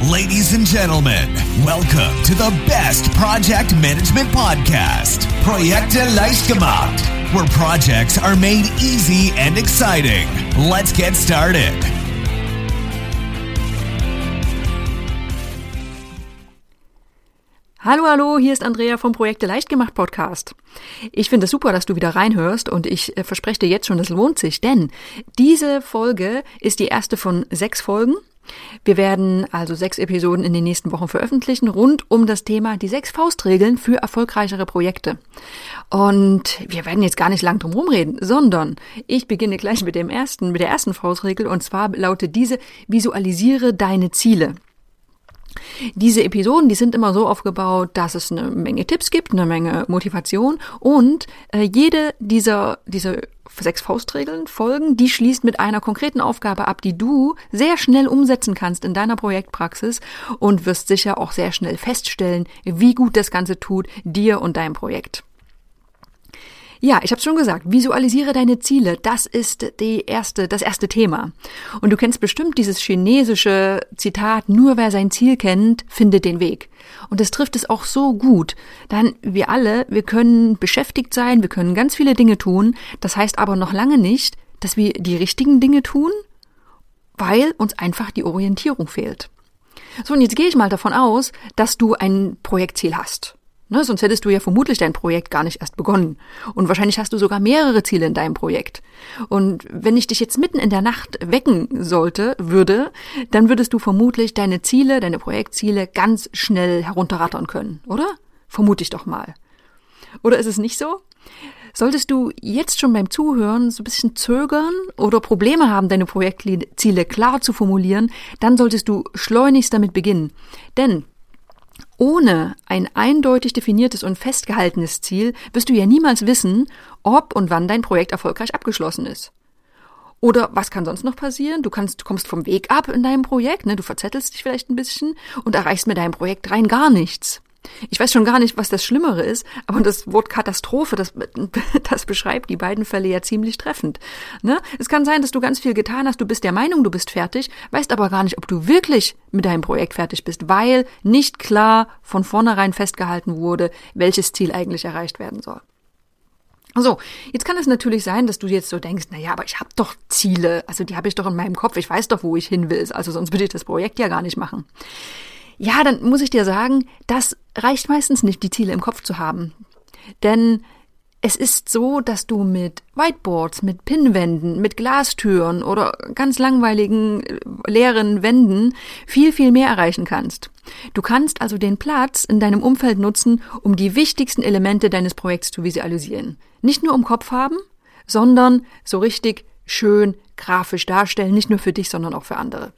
Ladies and gentlemen, welcome to the best project management podcast, Projekte leicht gemacht, where projects are made easy and exciting. Let's get started. Hallo, hallo, hier ist Andrea vom Projekte leicht gemacht Podcast. Ich finde es super, dass du wieder reinhörst und ich äh, verspreche dir jetzt schon, es lohnt sich, denn diese Folge ist die erste von sechs Folgen wir werden also sechs Episoden in den nächsten Wochen veröffentlichen rund um das Thema die sechs Faustregeln für erfolgreichere Projekte. Und wir werden jetzt gar nicht lang drum rumreden, sondern ich beginne gleich mit dem ersten, mit der ersten Faustregel und zwar lautet diese, visualisiere deine Ziele. Diese Episoden, die sind immer so aufgebaut, dass es eine Menge Tipps gibt, eine Menge Motivation und äh, jede dieser, dieser sechs Faustregeln folgen, die schließt mit einer konkreten Aufgabe ab, die du sehr schnell umsetzen kannst in deiner Projektpraxis und wirst sicher auch sehr schnell feststellen, wie gut das Ganze tut dir und deinem Projekt. Ja, ich habe schon gesagt, visualisiere deine Ziele. Das ist die erste, das erste Thema. Und du kennst bestimmt dieses chinesische Zitat, nur wer sein Ziel kennt, findet den Weg. Und das trifft es auch so gut. Dann wir alle, wir können beschäftigt sein, wir können ganz viele Dinge tun. Das heißt aber noch lange nicht, dass wir die richtigen Dinge tun, weil uns einfach die Orientierung fehlt. So, und jetzt gehe ich mal davon aus, dass du ein Projektziel hast. Ne, sonst hättest du ja vermutlich dein Projekt gar nicht erst begonnen. Und wahrscheinlich hast du sogar mehrere Ziele in deinem Projekt. Und wenn ich dich jetzt mitten in der Nacht wecken sollte, würde, dann würdest du vermutlich deine Ziele, deine Projektziele ganz schnell herunterrattern können, oder? Vermute ich doch mal. Oder ist es nicht so? Solltest du jetzt schon beim Zuhören so ein bisschen zögern oder Probleme haben, deine Projektziele klar zu formulieren, dann solltest du schleunigst damit beginnen. Denn ohne ein eindeutig definiertes und festgehaltenes Ziel wirst du ja niemals wissen, ob und wann dein Projekt erfolgreich abgeschlossen ist. Oder was kann sonst noch passieren? Du kannst, du kommst vom Weg ab in deinem Projekt, ne? Du verzettelst dich vielleicht ein bisschen und erreichst mit deinem Projekt rein gar nichts. Ich weiß schon gar nicht, was das Schlimmere ist, aber das Wort Katastrophe, das, das beschreibt die beiden Fälle ja ziemlich treffend. Ne? Es kann sein, dass du ganz viel getan hast, du bist der Meinung, du bist fertig, weißt aber gar nicht, ob du wirklich mit deinem Projekt fertig bist, weil nicht klar von vornherein festgehalten wurde, welches Ziel eigentlich erreicht werden soll. So, jetzt kann es natürlich sein, dass du jetzt so denkst, na ja, aber ich habe doch Ziele, also die habe ich doch in meinem Kopf, ich weiß doch, wo ich hin will, also sonst würde ich das Projekt ja gar nicht machen. Ja, dann muss ich dir sagen, das reicht meistens nicht, die Ziele im Kopf zu haben. Denn es ist so, dass du mit Whiteboards, mit Pinnwänden, mit Glastüren oder ganz langweiligen äh, leeren Wänden viel, viel mehr erreichen kannst. Du kannst also den Platz in deinem Umfeld nutzen, um die wichtigsten Elemente deines Projekts zu visualisieren. Nicht nur im Kopf haben, sondern so richtig schön grafisch darstellen, nicht nur für dich, sondern auch für andere.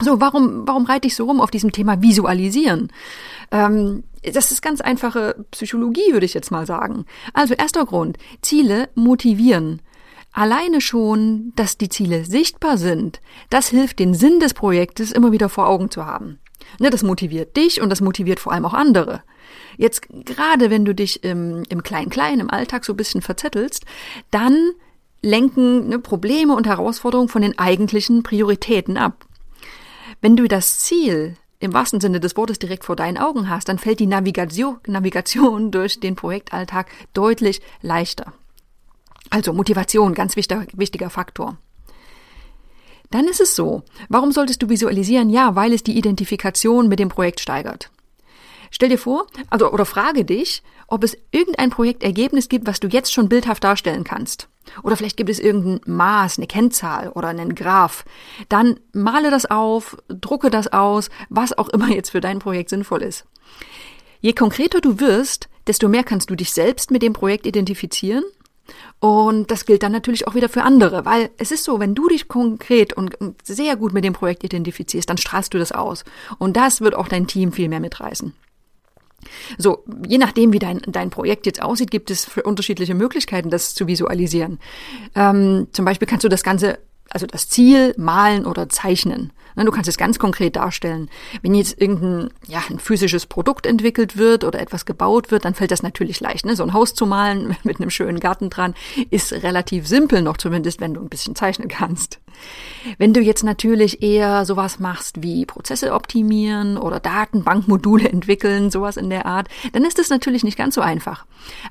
So, warum, warum reite ich so rum auf diesem Thema Visualisieren? Ähm, das ist ganz einfache Psychologie, würde ich jetzt mal sagen. Also erster Grund, Ziele motivieren. Alleine schon, dass die Ziele sichtbar sind, das hilft, den Sinn des Projektes immer wieder vor Augen zu haben. Ne, das motiviert dich und das motiviert vor allem auch andere. Jetzt gerade wenn du dich im, im Klein-Klein, im Alltag so ein bisschen verzettelst, dann lenken ne, Probleme und Herausforderungen von den eigentlichen Prioritäten ab. Wenn du das Ziel im wahrsten Sinne des Wortes direkt vor deinen Augen hast, dann fällt die Navigation, Navigation durch den Projektalltag deutlich leichter. Also Motivation, ganz wichtiger, wichtiger Faktor. Dann ist es so, warum solltest du visualisieren? Ja, weil es die Identifikation mit dem Projekt steigert. Stell dir vor, also oder frage dich, ob es irgendein Projektergebnis gibt, was du jetzt schon bildhaft darstellen kannst. Oder vielleicht gibt es irgendein Maß, eine Kennzahl oder einen Graph. Dann male das auf, drucke das aus, was auch immer jetzt für dein Projekt sinnvoll ist. Je konkreter du wirst, desto mehr kannst du dich selbst mit dem Projekt identifizieren. Und das gilt dann natürlich auch wieder für andere, weil es ist so, wenn du dich konkret und sehr gut mit dem Projekt identifizierst, dann strahlst du das aus. Und das wird auch dein Team viel mehr mitreißen. So, je nachdem, wie dein, dein Projekt jetzt aussieht, gibt es unterschiedliche Möglichkeiten, das zu visualisieren. Ähm, zum Beispiel kannst du das Ganze also das Ziel malen oder zeichnen. Du kannst es ganz konkret darstellen. Wenn jetzt irgendein ja, ein physisches Produkt entwickelt wird oder etwas gebaut wird, dann fällt das natürlich leicht. Ne? So ein Haus zu malen mit einem schönen Garten dran ist relativ simpel noch, zumindest wenn du ein bisschen zeichnen kannst. Wenn du jetzt natürlich eher sowas machst wie Prozesse optimieren oder Datenbankmodule entwickeln, sowas in der Art, dann ist es natürlich nicht ganz so einfach.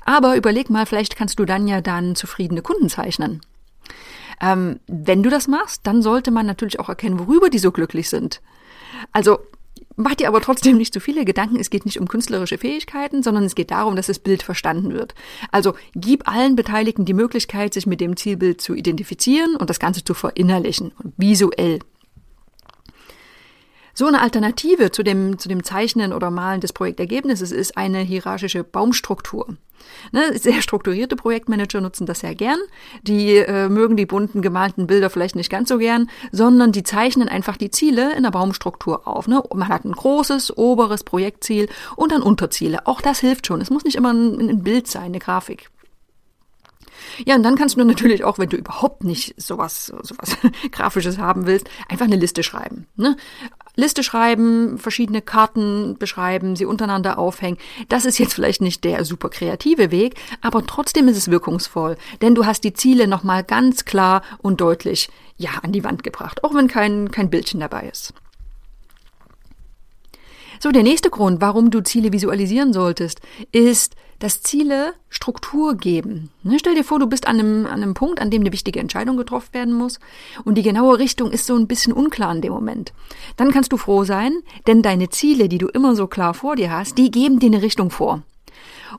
Aber überleg mal, vielleicht kannst du dann ja dann zufriedene Kunden zeichnen. Ähm, wenn du das machst, dann sollte man natürlich auch erkennen, worüber die so glücklich sind. Also Mach dir aber trotzdem nicht zu viele Gedanken. Es geht nicht um künstlerische Fähigkeiten, sondern es geht darum, dass das Bild verstanden wird. Also gib allen Beteiligten die Möglichkeit, sich mit dem Zielbild zu identifizieren und das Ganze zu verinnerlichen und visuell so eine Alternative zu dem, zu dem Zeichnen oder Malen des Projektergebnisses ist eine hierarchische Baumstruktur. Ne, sehr strukturierte Projektmanager nutzen das sehr gern. Die äh, mögen die bunten gemalten Bilder vielleicht nicht ganz so gern, sondern die zeichnen einfach die Ziele in der Baumstruktur auf. Ne? Man hat ein großes, oberes Projektziel und dann Unterziele. Auch das hilft schon. Es muss nicht immer ein, ein Bild sein, eine Grafik. Ja, und dann kannst du natürlich auch, wenn du überhaupt nicht sowas, sowas Grafisches haben willst, einfach eine Liste schreiben. Ne? Liste schreiben, verschiedene Karten beschreiben, sie untereinander aufhängen. Das ist jetzt vielleicht nicht der super kreative Weg, aber trotzdem ist es wirkungsvoll, denn du hast die Ziele nochmal ganz klar und deutlich, ja, an die Wand gebracht, auch wenn kein, kein Bildchen dabei ist. So, der nächste Grund, warum du Ziele visualisieren solltest, ist, dass Ziele Struktur geben. Ne, stell dir vor, du bist an einem, an einem Punkt, an dem eine wichtige Entscheidung getroffen werden muss und die genaue Richtung ist so ein bisschen unklar in dem Moment. Dann kannst du froh sein, denn deine Ziele, die du immer so klar vor dir hast, die geben dir eine Richtung vor.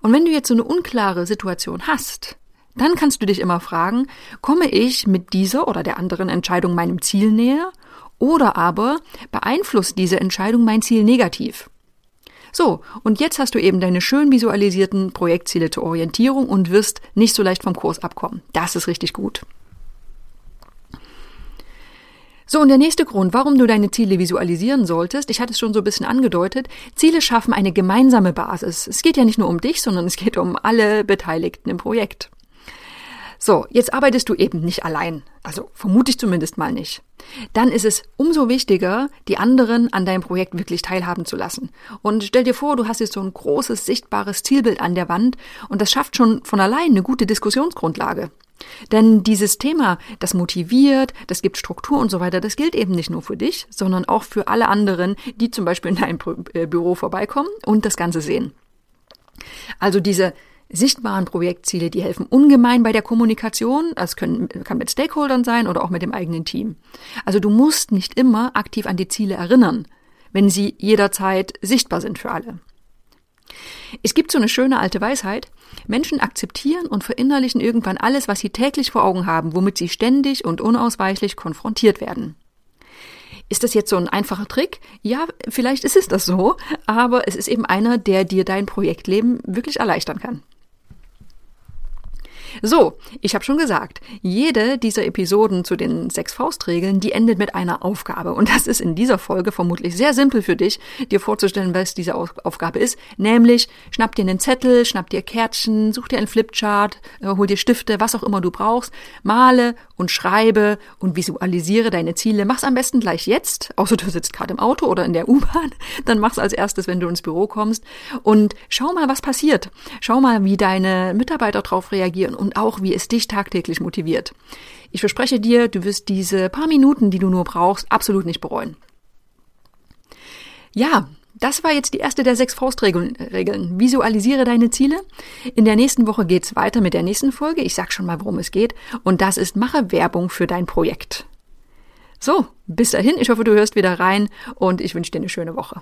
Und wenn du jetzt so eine unklare Situation hast, dann kannst du dich immer fragen, komme ich mit dieser oder der anderen Entscheidung meinem Ziel näher oder aber beeinflusst diese Entscheidung mein Ziel negativ? So, und jetzt hast du eben deine schön visualisierten Projektziele zur Orientierung und wirst nicht so leicht vom Kurs abkommen. Das ist richtig gut. So, und der nächste Grund, warum du deine Ziele visualisieren solltest, ich hatte es schon so ein bisschen angedeutet, Ziele schaffen eine gemeinsame Basis. Es geht ja nicht nur um dich, sondern es geht um alle Beteiligten im Projekt. So, jetzt arbeitest du eben nicht allein. Also vermute ich zumindest mal nicht. Dann ist es umso wichtiger, die anderen an deinem Projekt wirklich teilhaben zu lassen. Und stell dir vor, du hast jetzt so ein großes, sichtbares Zielbild an der Wand und das schafft schon von allein eine gute Diskussionsgrundlage. Denn dieses Thema, das motiviert, das gibt Struktur und so weiter, das gilt eben nicht nur für dich, sondern auch für alle anderen, die zum Beispiel in deinem äh, Büro vorbeikommen und das Ganze sehen. Also diese sichtbaren Projektziele, die helfen ungemein bei der Kommunikation. Das können, kann mit Stakeholdern sein oder auch mit dem eigenen Team. Also du musst nicht immer aktiv an die Ziele erinnern, wenn sie jederzeit sichtbar sind für alle. Es gibt so eine schöne alte Weisheit. Menschen akzeptieren und verinnerlichen irgendwann alles, was sie täglich vor Augen haben, womit sie ständig und unausweichlich konfrontiert werden. Ist das jetzt so ein einfacher Trick? Ja, vielleicht ist es das so, aber es ist eben einer, der dir dein Projektleben wirklich erleichtern kann. So, ich habe schon gesagt, jede dieser Episoden zu den sechs Faustregeln, die endet mit einer Aufgabe. Und das ist in dieser Folge vermutlich sehr simpel für dich, dir vorzustellen, was diese Aufgabe ist. Nämlich, schnapp dir einen Zettel, schnapp dir Kärtchen, such dir einen Flipchart, äh, hol dir Stifte, was auch immer du brauchst, male und schreibe und visualisiere deine Ziele. Mach's am besten gleich jetzt, außer du sitzt gerade im Auto oder in der U-Bahn. Dann mach's als erstes, wenn du ins Büro kommst. Und schau mal, was passiert. Schau mal, wie deine Mitarbeiter darauf reagieren und auch, wie es dich tagtäglich motiviert. Ich verspreche dir, du wirst diese paar Minuten, die du nur brauchst, absolut nicht bereuen. Ja, das war jetzt die erste der sechs Faustregeln. Visualisiere deine Ziele. In der nächsten Woche geht's weiter mit der nächsten Folge. Ich sag schon mal, worum es geht. Und das ist, mache Werbung für dein Projekt. So, bis dahin. Ich hoffe, du hörst wieder rein und ich wünsche dir eine schöne Woche.